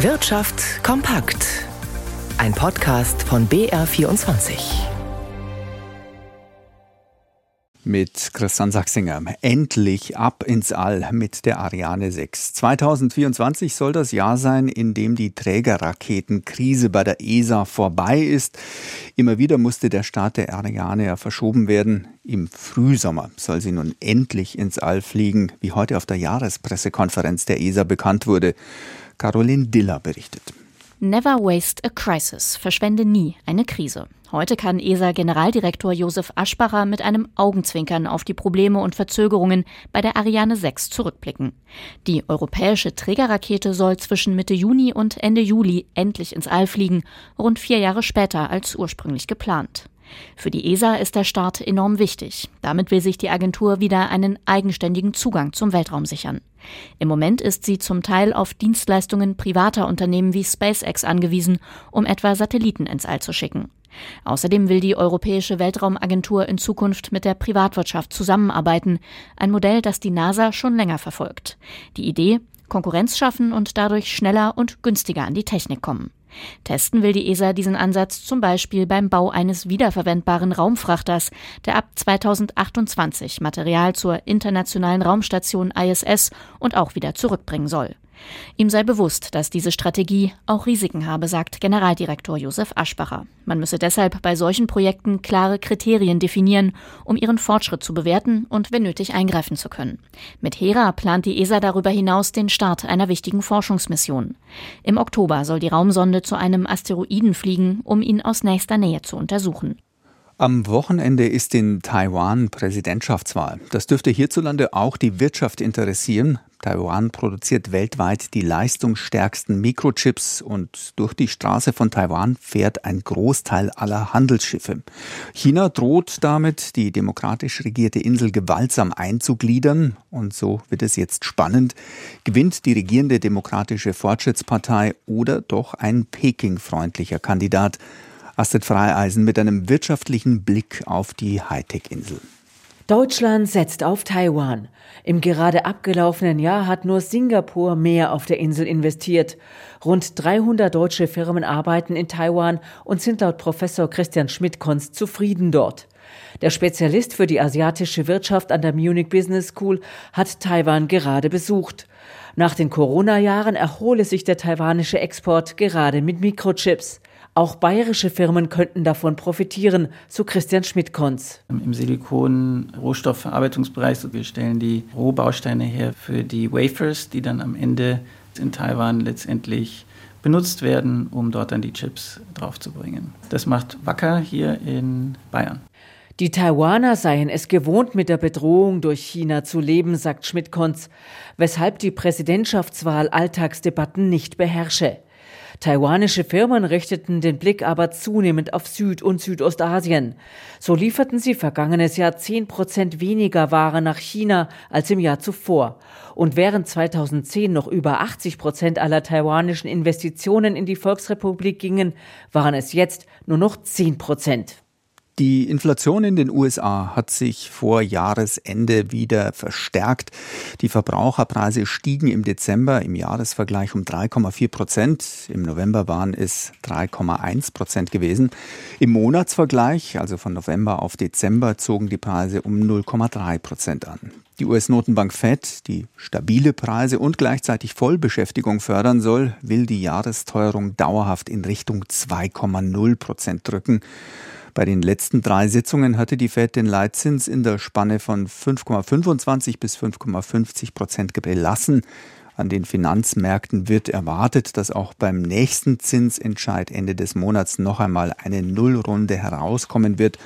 Wirtschaft kompakt. Ein Podcast von BR24. Mit Christian Sachsinger. Endlich ab ins All mit der Ariane 6. 2024 soll das Jahr sein, in dem die Trägerraketenkrise bei der ESA vorbei ist. Immer wieder musste der Start der Ariane ja verschoben werden. Im Frühsommer soll sie nun endlich ins All fliegen, wie heute auf der Jahrespressekonferenz der ESA bekannt wurde. Caroline Diller berichtet. Never waste a crisis. Verschwende nie eine Krise. Heute kann ESA-Generaldirektor Josef Aschbacher mit einem Augenzwinkern auf die Probleme und Verzögerungen bei der Ariane 6 zurückblicken. Die europäische Trägerrakete soll zwischen Mitte Juni und Ende Juli endlich ins All fliegen, rund vier Jahre später als ursprünglich geplant. Für die ESA ist der Start enorm wichtig. Damit will sich die Agentur wieder einen eigenständigen Zugang zum Weltraum sichern. Im Moment ist sie zum Teil auf Dienstleistungen privater Unternehmen wie SpaceX angewiesen, um etwa Satelliten ins All zu schicken. Außerdem will die Europäische Weltraumagentur in Zukunft mit der Privatwirtschaft zusammenarbeiten, ein Modell, das die NASA schon länger verfolgt. Die Idee, Konkurrenz schaffen und dadurch schneller und günstiger an die Technik kommen. Testen will die ESA diesen Ansatz zum Beispiel beim Bau eines wiederverwendbaren Raumfrachters, der ab 2028 Material zur internationalen Raumstation ISS und auch wieder zurückbringen soll. Ihm sei bewusst, dass diese Strategie auch Risiken habe, sagt Generaldirektor Josef Aschbacher. Man müsse deshalb bei solchen Projekten klare Kriterien definieren, um ihren Fortschritt zu bewerten und wenn nötig eingreifen zu können. Mit Hera plant die ESA darüber hinaus den Start einer wichtigen Forschungsmission. Im Oktober soll die Raumsonde zu einem Asteroiden fliegen, um ihn aus nächster Nähe zu untersuchen. Am Wochenende ist in Taiwan Präsidentschaftswahl. Das dürfte hierzulande auch die Wirtschaft interessieren. Taiwan produziert weltweit die leistungsstärksten Mikrochips und durch die Straße von Taiwan fährt ein Großteil aller Handelsschiffe. China droht damit, die demokratisch regierte Insel gewaltsam einzugliedern und so wird es jetzt spannend. Gewinnt die regierende Demokratische Fortschrittspartei oder doch ein Peking-freundlicher Kandidat? Astrid Freieisen mit einem wirtschaftlichen Blick auf die Hightech-Insel. Deutschland setzt auf Taiwan. Im gerade abgelaufenen Jahr hat nur Singapur mehr auf der Insel investiert. Rund 300 deutsche Firmen arbeiten in Taiwan und sind laut Professor Christian Schmidt-Konst zufrieden dort. Der Spezialist für die asiatische Wirtschaft an der Munich Business School hat Taiwan gerade besucht. Nach den Corona-Jahren erhole sich der taiwanische Export gerade mit Mikrochips. Auch bayerische Firmen könnten davon profitieren, so Christian Schmidt-Konz. Im Silikon-Rohstoffverarbeitungsbereich, wir stellen die Rohbausteine her für die Wafers, die dann am Ende in Taiwan letztendlich benutzt werden, um dort dann die Chips draufzubringen. Das macht Wacker hier in Bayern. Die Taiwaner seien es gewohnt, mit der Bedrohung durch China zu leben, sagt Schmidt-Konz, weshalb die Präsidentschaftswahl Alltagsdebatten nicht beherrsche. Taiwanische Firmen richteten den Blick aber zunehmend auf Süd- und Südostasien. So lieferten sie vergangenes Jahr 10 Prozent weniger Ware nach China als im Jahr zuvor. Und während 2010 noch über 80 Prozent aller taiwanischen Investitionen in die Volksrepublik gingen, waren es jetzt nur noch 10 Prozent. Die Inflation in den USA hat sich vor Jahresende wieder verstärkt. Die Verbraucherpreise stiegen im Dezember im Jahresvergleich um 3,4 Prozent. Im November waren es 3,1 Prozent gewesen. Im Monatsvergleich, also von November auf Dezember, zogen die Preise um 0,3 Prozent an. Die US-Notenbank Fed, die stabile Preise und gleichzeitig Vollbeschäftigung fördern soll, will die Jahresteuerung dauerhaft in Richtung 2,0 Prozent drücken. Bei den letzten drei Sitzungen hatte die Fed den Leitzins in der Spanne von 5,25 bis 5,50 Prozent belassen. An den Finanzmärkten wird erwartet, dass auch beim nächsten Zinsentscheid Ende des Monats noch einmal eine Nullrunde herauskommen wird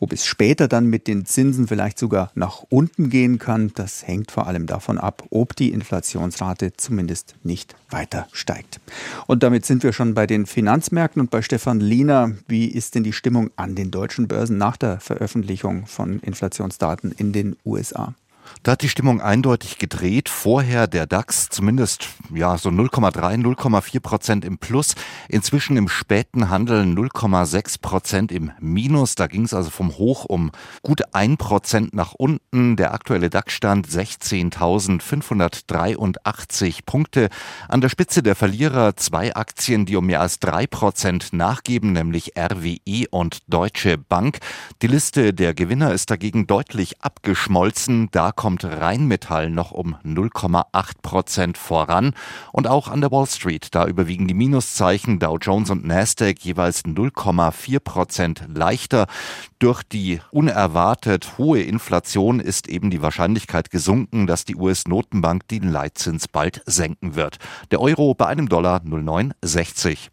ob es später dann mit den Zinsen vielleicht sogar nach unten gehen kann, das hängt vor allem davon ab, ob die Inflationsrate zumindest nicht weiter steigt. Und damit sind wir schon bei den Finanzmärkten und bei Stefan Liener. Wie ist denn die Stimmung an den deutschen Börsen nach der Veröffentlichung von Inflationsdaten in den USA? Da hat die Stimmung eindeutig gedreht. Vorher der DAX zumindest ja so 0,3, 0,4 Prozent im Plus. Inzwischen im späten Handel 0,6 Prozent im Minus. Da ging es also vom Hoch um gut ein Prozent nach unten. Der aktuelle DAX-Stand 16.583 Punkte. An der Spitze der Verlierer zwei Aktien, die um mehr als drei Prozent nachgeben, nämlich RWE und Deutsche Bank. Die Liste der Gewinner ist dagegen deutlich abgeschmolzen. Da kommt Rheinmetall noch um 0,8 Prozent voran. Und auch an der Wall Street, da überwiegen die Minuszeichen Dow Jones und Nasdaq jeweils 0,4 Prozent leichter. Durch die unerwartet hohe Inflation ist eben die Wahrscheinlichkeit gesunken, dass die US-Notenbank den Leitzins bald senken wird. Der Euro bei einem Dollar 0,960.